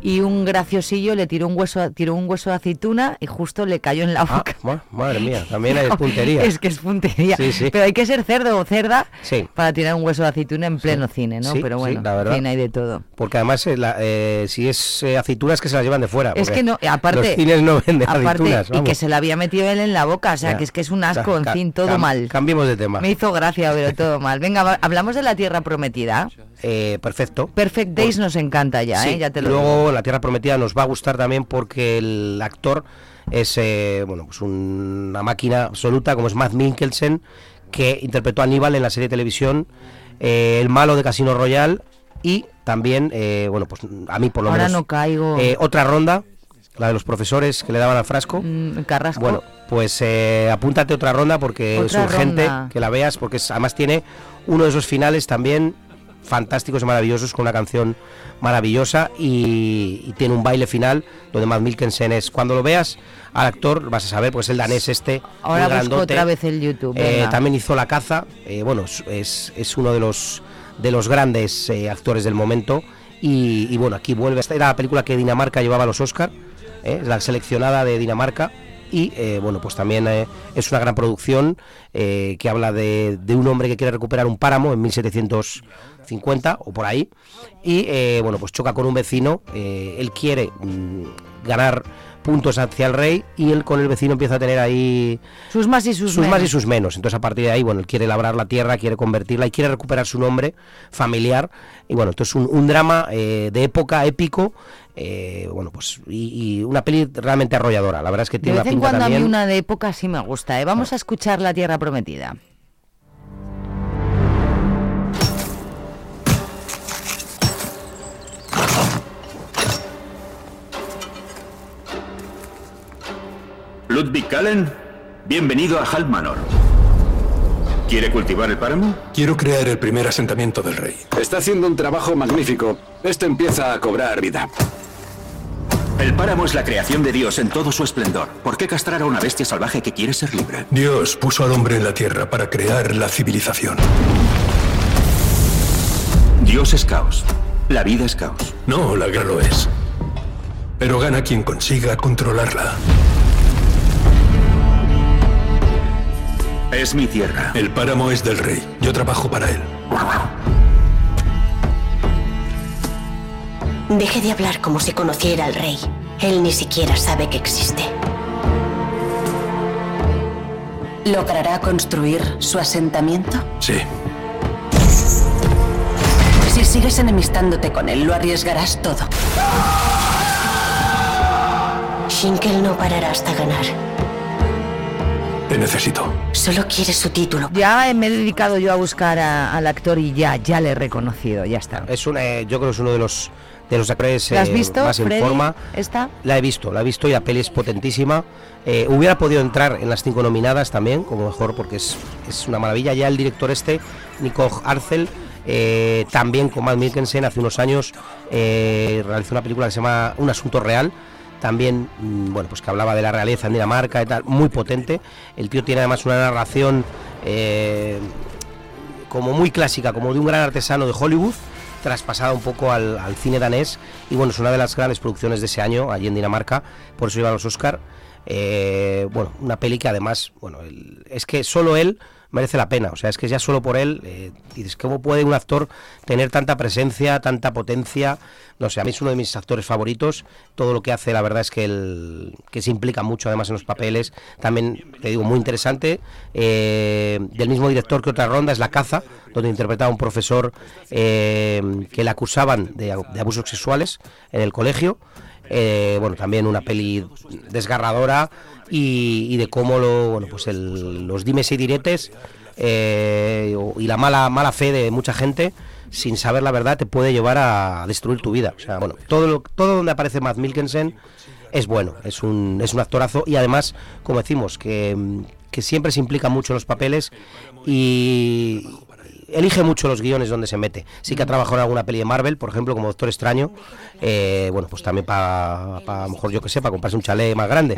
y un graciosillo le tiró un hueso, tiró un hueso de aceituna y justo le cayó en la Ah, boca. ma- madre mía, también hay puntería. Es que es puntería. Sí, sí. Pero hay que ser cerdo o cerda Sí. para tirar un hueso de aceituna en pleno cine, ¿no? Sí, Pero bueno, la verdad. cine hay de todo. Porque además, eh, la- eh, si es eh, aceitunas que se las llevan de fuera. Es que no, aparte, Los cines no venden aparte aceitunas. y que se la había metido él en la boca, o sea, Ya. que es que es un asco, en fin, todo cam- mal. Cambiemos de tema. Me hizo gracia, pero todo mal. Venga, hablamos de la Tierra Prometida. Eh, perfecto. Perfect Days nos encanta ya, ¿eh? Ya te lo luego La Tierra Prometida nos va a gustar también porque el actor es eh, bueno pues una máquina absoluta como es Matt Mikkelsen que interpretó a Aníbal en la serie de televisión eh, el malo de Casino Royale y también eh, bueno pues a mí por lo Ahora menos no caigo. otra ronda la de los profesores que le daban al frasco. Mm, Carrasco. Bueno, pues apúntate otra ronda porque Otra es urgente ronda. que la veas porque es- además tiene uno de esos finales también fantásticos y maravillosos con una canción maravillosa y, y tiene un baile final. Donde Matt Mikkelsen es cuando lo veas al actor vas a saber pues el danés este Ahora muy busco grandote. otra vez el YouTube. Eh, también hizo La Caza, eh, bueno, es- es, uno de los de los grandes eh, actores del momento. Y, y, bueno, aquí vuelve, esta era la película que Dinamarca llevaba a los Oscar, la seleccionada de Dinamarca y eh, bueno, pues también eh, es una gran producción eh, que habla de, de un hombre que quiere recuperar un páramo en 1750 o por ahí y bueno, pues choca con un vecino, él quiere mm, ganar puntos hacia el rey y él con el vecino empieza a tener ahí sus más y sus, sus más y menos. sus menos. Entonces a partir de ahí, bueno, él quiere labrar la tierra, quiere convertirla y quiere recuperar su nombre familiar. Y bueno, entonces un, un drama eh, de época épico, eh, bueno, pues y, y una peli realmente arrolladora. La verdad es que De tiene vez una en cuando a mí una de época sí me gusta. ¿eh? Vamos a escuchar La Tierra Prometida. Ludwig Kallen, bienvenido a Hal Manor. ¿Quiere cultivar el páramo? Quiero crear el primer asentamiento del rey. Está haciendo un trabajo magnífico. Esto empieza a cobrar vida. El páramo es la creación de Dios en todo su esplendor. ¿Por qué castrar a una bestia salvaje que quiere ser libre? Dios puso al hombre en la tierra para crear la civilización. Dios es caos. La vida es caos. No, la guerra lo es. Pero gana quien consiga controlarla. Es mi tierra. El páramo es del rey. Yo trabajo para él. Deje de hablar como si conociera al rey. Él ni siquiera sabe que existe. ¿Logrará construir su asentamiento? Sí. Si sigues enemistándote con él, lo arriesgarás todo. Shinkel no parará hasta ganar. Necesito. Solo quiere su título. Ya me he dedicado yo a buscar a- al actor y ya, ya le he reconocido, ya está. Es una, eh, yo creo que es uno de los de los actores ¿La has eh, visto, más en forma. ¿Esta? La he visto, la he visto y la peli es potentísima. Eh, hubiera podido entrar en las cinco nominadas también, como mejor, porque es, es una maravilla. Ya el director este, Nico Arcel, eh, también con Matt Mikkelsen, hace unos años eh, realizó una película que se llama Un Asunto Real. También, mm, bueno, pues que hablaba de la realeza en Dinamarca y tal, muy potente. El tío tiene además una narración eh, como muy clásica, como de un gran artesano de Hollywood, traspasada un poco al, cine danés. Y bueno, es una de las grandes producciones de ese año, allí en Dinamarca, por eso lleva los Oscar. Eh, bueno, una peli que además, bueno, el- es que solo él merece la pena. O sea, es que ya solo por él, eh, dices, ¿cómo puede un actor tener tanta presencia, tanta potencia? No sé, a mí es uno de mis actores favoritos. Todo lo que hace, la verdad es que, el, que se implica mucho además en los papeles. También, te digo, muy interesante. Eh, del mismo director que otra ronda es La Caza, donde interpretaba a un profesor eh, que le acusaban de, abusos sexuales en el colegio. Bueno, también una peli desgarradora y, y de cómo lo, bueno, pues el- los dimes y diretes eh, y la mala, mala fe de mucha gente sin saber la verdad te puede llevar a destruir tu vida. O sea, bueno, todo, lo- todo donde aparece Matt Mikkelsen es bueno, es un, es un actorazo y además, como decimos, que, que siempre se implica mucho en los papeles y elige mucho los guiones donde se mete. Sí que ha trabajado en alguna peli de Marvel, por ejemplo, como Doctor Extraño, eh, bueno, pues también para, a lo mejor yo que sé, para comprarse un chalet más grande,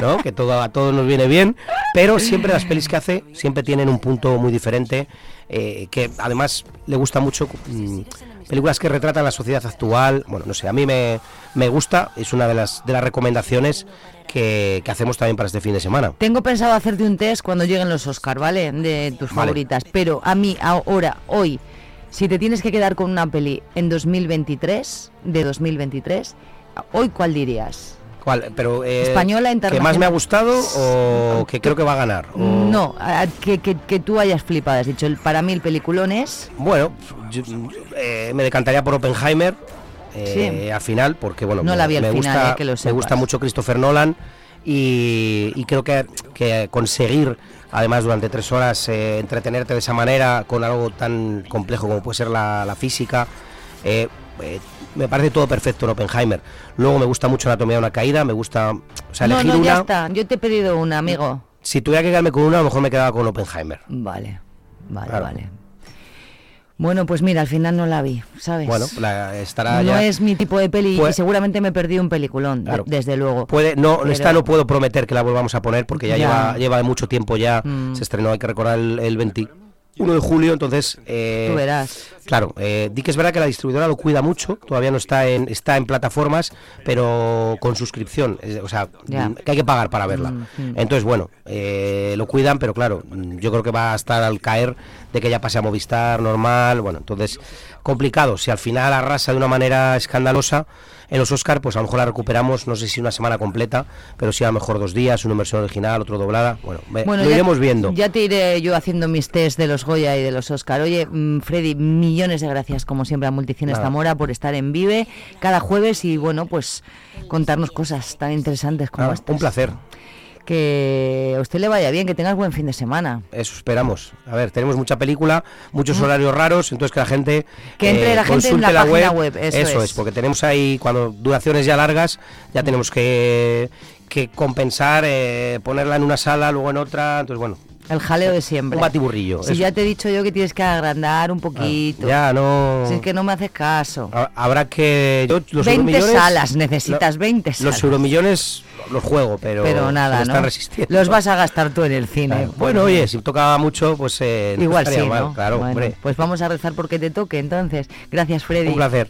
¿no? que todo, a todos nos viene bien, pero siempre las pelis que hace siempre tienen un punto muy diferente, eh, que además le gusta mucho mm, películas que retratan la sociedad actual, bueno, no sé, a mí me, me gusta, es una de las, de las recomendaciones que, que hacemos también para este fin de semana. Tengo pensado hacerte un test cuando lleguen los Oscar, ¿vale? De tus Vale. favoritas. Pero a mí, ahora, hoy, si te tienes que quedar con una peli en 2023, de 2023, ¿hoy cuál dirías? ¿Cuál? Pero, eh, Española, ¿Que internacional. más me ha gustado o que creo que va a ganar? O- No, a- que, que, que tú hayas flipado. Has dicho, el, para mí el peliculón es... Bueno, yo, eh, me decantaría por Oppenheimer eh, Sí. al final, porque bueno, No me, la vi al me final, gusta, eh, que lo me gusta mucho Christopher Nolan y, y creo que, que conseguir, además durante tres horas, eh, entretenerte de esa manera con algo tan complejo como puede ser la, la física, eh, eh, me parece todo perfecto en Oppenheimer. Luego me gusta mucho Anatomía de una caída, me gusta, o sea, no, elegir no, ya una. está. Yo te he pedido una, amigo. Si tuviera que quedarme con una, a lo mejor me quedaba con Oppenheimer. Vale, vale, Claro. vale. Bueno, pues mira, al final no la vi, ¿sabes? Bueno, la- estará no ya. es mi tipo de peli Pues- y seguramente me perdí un peliculón, de- Claro. desde luego. Puede, no, Pero- esta no puedo prometer que la volvamos a poner porque ya, Ya. lleva lleva mucho tiempo ya. Mm. Se estrenó, hay que recordar, el, el 21 de julio, entonces... eh, Tú verás. Claro, eh, di que es verdad que la distribuidora lo cuida mucho, todavía no está en está en plataformas, pero con suscripción, es- o sea, mm, que hay que pagar para verla. Mm, mm. Entonces, bueno, eh, lo cuidan, pero claro, yo creo que va a estar al caer de que ya pase a Movistar normal, bueno, entonces complicado. Si al final arrasa de una manera escandalosa en los Oscar, pues a lo mejor la recuperamos, no sé si una semana completa, pero sí a lo mejor dos días, una versión original, otro doblada. Bueno, Bueno, lo ya- iremos viendo. Ya te iré yo haciendo mis test de los Goya y de los Oscar. Oye, mm, Freddy, millones de gracias como siempre a Multicines Nada. Zamora por estar en Vive cada jueves y bueno, pues contarnos cosas tan interesantes como Nada, estas. un placer. Que a usted le vaya bien, que tengas buen fin de semana. Eso esperamos. A ver, tenemos mucha película, muchos horarios raros, entonces que la gente. Que entre la gente en consulte la página web, eso es. porque tenemos ahí cuando duraciones ya largas, ya tenemos que que compensar, eh, ponerla en una sala, luego en otra, entonces bueno. El jaleo de siempre. Un batiburrillo. Si eso. ya te he dicho yo que tienes que agrandar un poquito. Ya no. Si es que no me haces caso. Ha- Habrá que. yo los 20 euromillones- salas, necesitas 20 salas. Los euromillones los juego, pero. Pero nada, ¿no? resistiendo. Los vas a gastar tú en el cine. Claro. Bueno, oye, si tocaba mucho, pues. eh, no Igual sí, mal, ¿no? Claro, Bueno, hombre. Pues vamos a rezar porque te toque entonces. Gracias, Freddy. Un placer.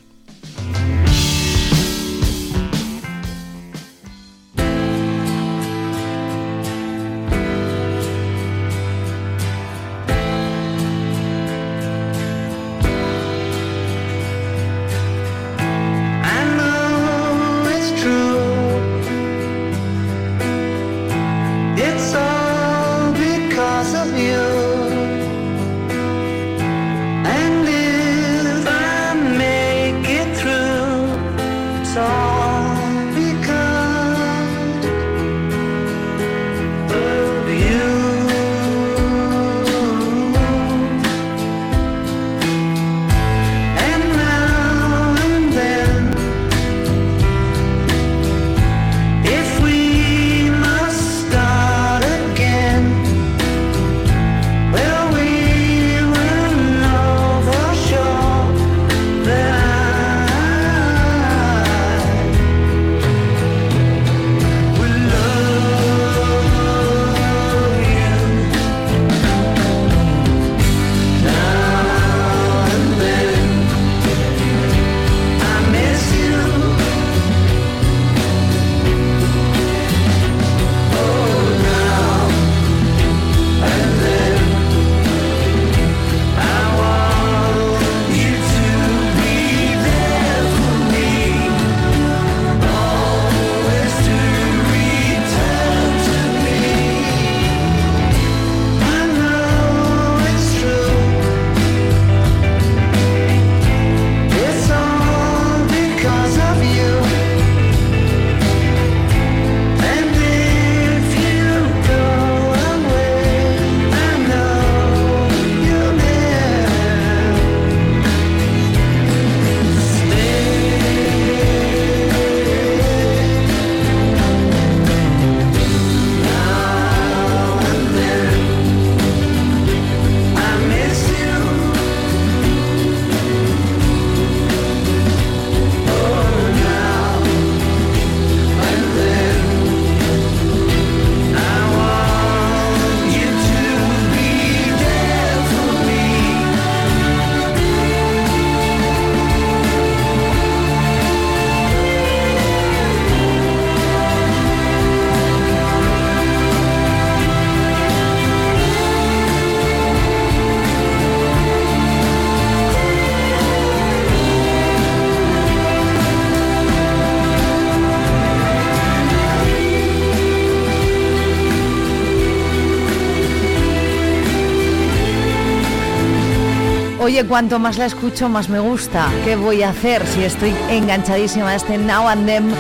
Oye, cuanto más la escucho, más me gusta. ¿Qué voy a hacer si estoy enganchadísima a este Now and Then?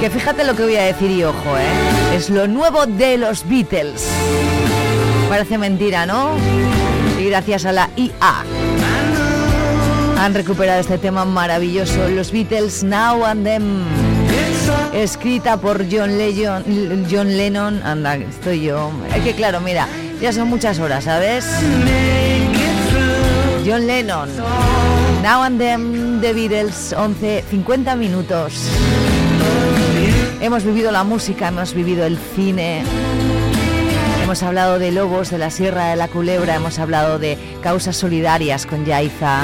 Que fíjate lo que voy a decir y ojo, ¿eh? Es lo nuevo de los Beatles. Parece mentira, ¿no? Y gracias a la IA. han recuperado este tema maravilloso, los Beatles Now and Them, escrita por John, Lennon, John Lennon, anda, estoy yo, es que claro, mira, ya son muchas horas, ¿sabes? John Lennon, Now and Them, The Beatles, 11, 50 minutos. Hemos vivido la música, hemos vivido el cine, hemos hablado de lobos de la Sierra de la Culebra, hemos hablado de causas solidarias con Yaiza.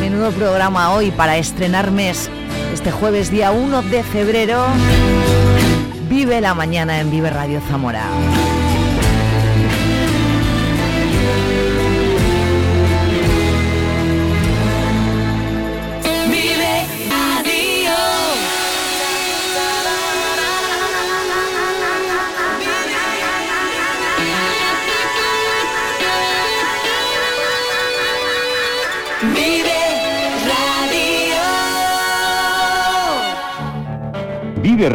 Menudo programa hoy para estrenar mes, este jueves día 1 de febrero. Vive la mañana en Vive Radio Zamora. Vive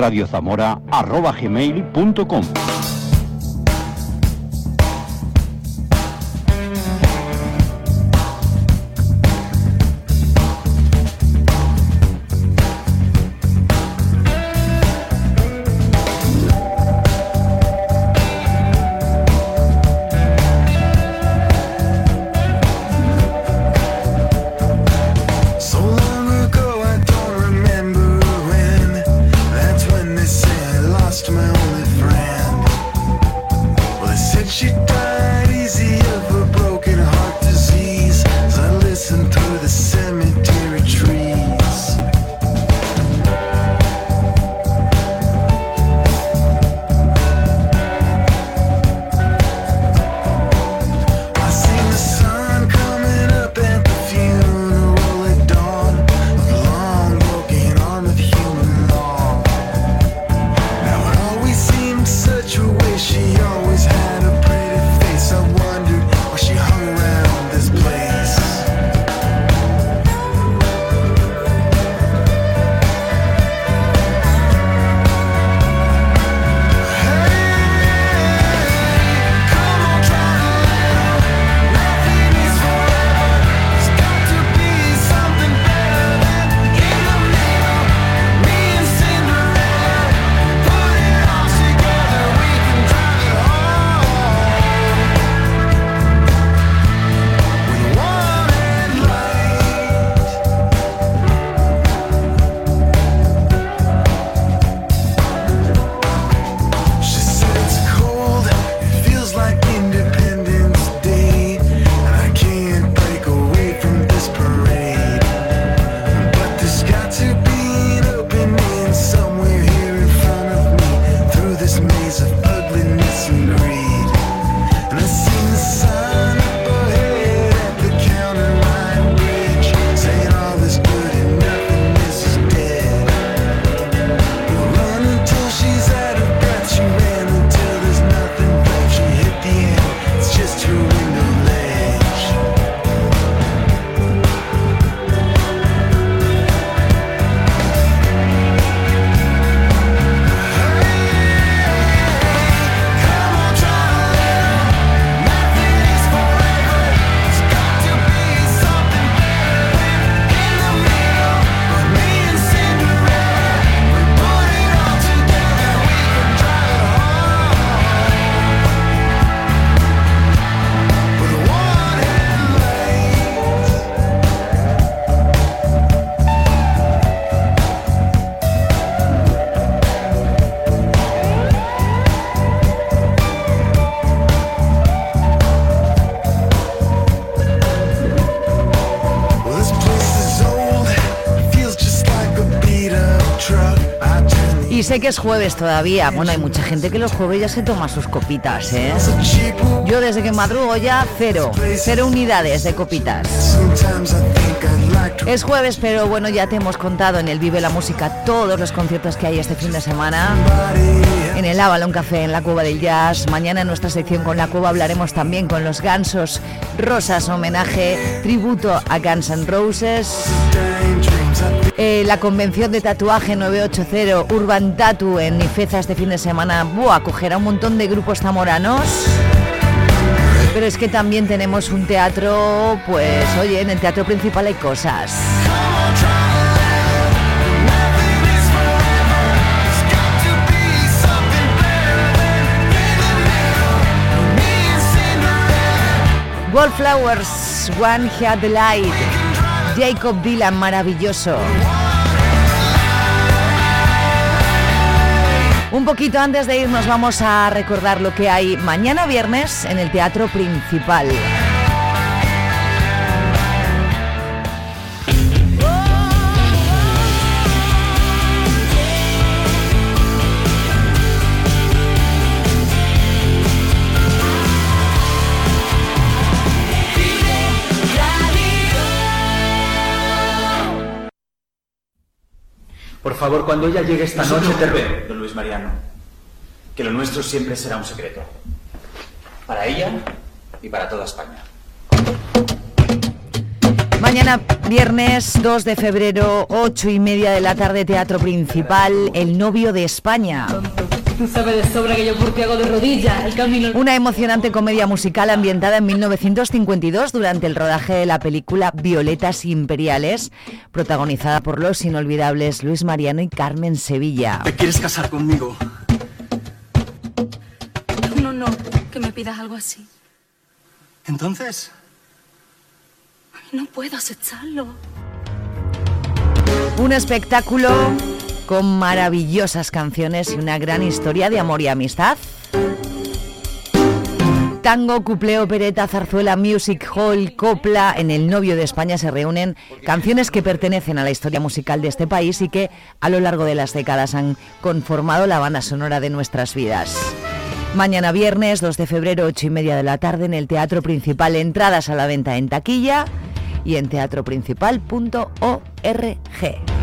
sé que es jueves todavía. Bueno, hay mucha gente que los jueves ya se toma sus copitas, ¿eh? Yo desde que madrugo ya cero, cero unidades de copitas. Es jueves, pero bueno, ya te hemos contado en el Vive la Música todos los conciertos que hay este fin de semana. En el Avalon Café, en la Cueva del Jazz. Mañana en nuestra sección con la Cueva hablaremos también con los Gansos Rosas, homenaje, tributo a Guns N' Roses. Eh, la convención de tatuaje 980 Urban Tattoo en Ifeza este fin de semana. Buah, acogerá un montón de grupos zamoranos. Pero es que también tenemos un teatro, pues oye, en el teatro principal hay cosas. Wallflowers, One the Light, Jacob Dylan, maravilloso. Un poquito antes de irnos vamos a recordar lo que hay mañana viernes en el Teatro Principal. Favor, cuando ella llegue esta noche te ocurre, ruego. don Luis Mariano. Que lo nuestro siempre será un secreto. Para ella y para toda España. Mañana viernes 2 de febrero, 8 y media de la tarde, Teatro Principal, El novio de España. Tú sabes de sobra que yo por ti hago de rodillas el camino. Una emocionante comedia musical ambientada en 1952 durante el rodaje de la película Violetas Imperiales, protagonizada por los inolvidables Luis Mariano y Carmen Sevilla. ¿Te quieres casar conmigo? No, no, que me pidas algo así. Entonces, No puedo aceptarlo. Un espectáculo con maravillosas canciones y una gran historia de amor y amistad. Tango, cuplé, opereta, zarzuela, music hall, copla, en el novio de España se reúnen canciones que pertenecen a la historia musical de este país y que a lo largo de las décadas han conformado la banda sonora de nuestras vidas. Mañana viernes 2 de febrero, 8 y media de la tarde en el Teatro Principal, entradas a la venta en taquilla y en teatroprincipal.org.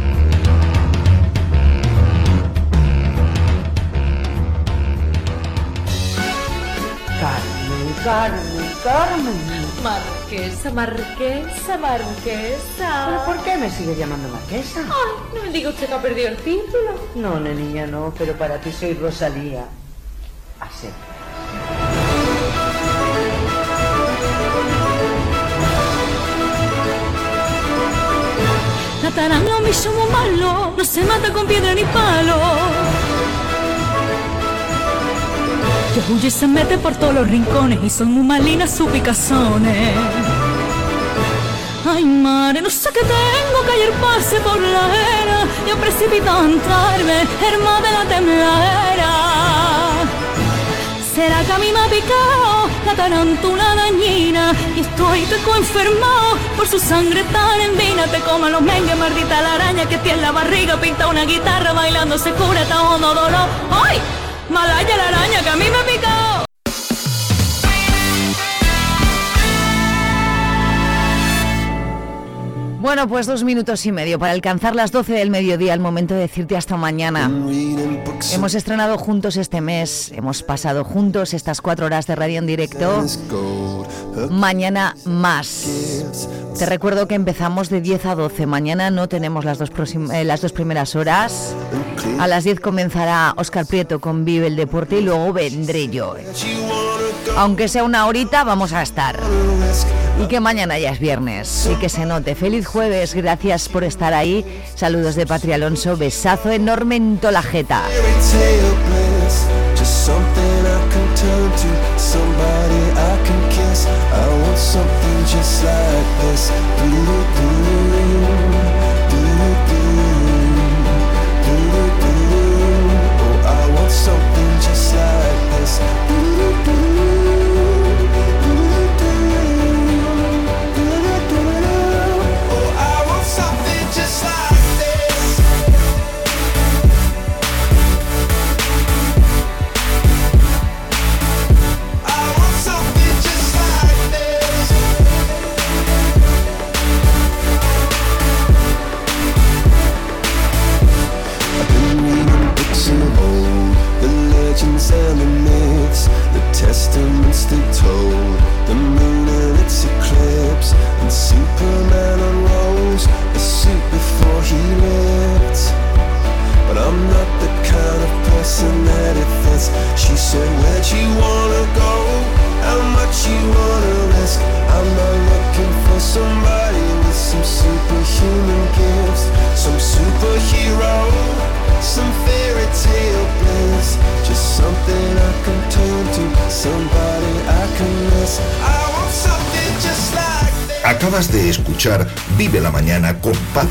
Carmen, Carmen, Carmen. Marquesa, marquesa, marquesa. ¿Pero por qué me sigue llamando marquesa? Ay, no me diga usted que ha perdido el título. No, no, niña, no, pero para ti soy Rosalía. Así. La taranga me hizo malo, no se mata con piedra ni palo. Que huye y se mete por todos los rincones y son muy malinas sus picazones. Ay, madre, no sé qué tengo que ayer pase por la era y a entrarme, hermana de la tembladera. Será que a mí me ha picado la tarántula dañina y estoy teco enfermado por su sangre tan endina. Te coman los mengues, maldita la araña que tiene en la barriga, pinta una guitarra bailando se cura tan hondo dolor. ¡Ay! Malaya la araña que a mí me picado. Bueno, pues dos minutos y medio para alcanzar las 12 del mediodía, el momento de decirte hasta mañana. Hemos estrenado juntos este mes, hemos pasado juntos estas cuatro horas de radio en directo. Mañana más. Te recuerdo que empezamos de 10 a 12. Mañana no tenemos las dos, eh, las dos primeras horas. A las 10 comenzará Oscar Prieto con Vive el Deporte y luego vendré yo. Aunque sea una horita, vamos a estar. Y que mañana ya es viernes y que se note. Feliz jueves, gracias por estar ahí. Saludos de Patria Alonso, besazo enorme en toda la jeta. Just like this. Do do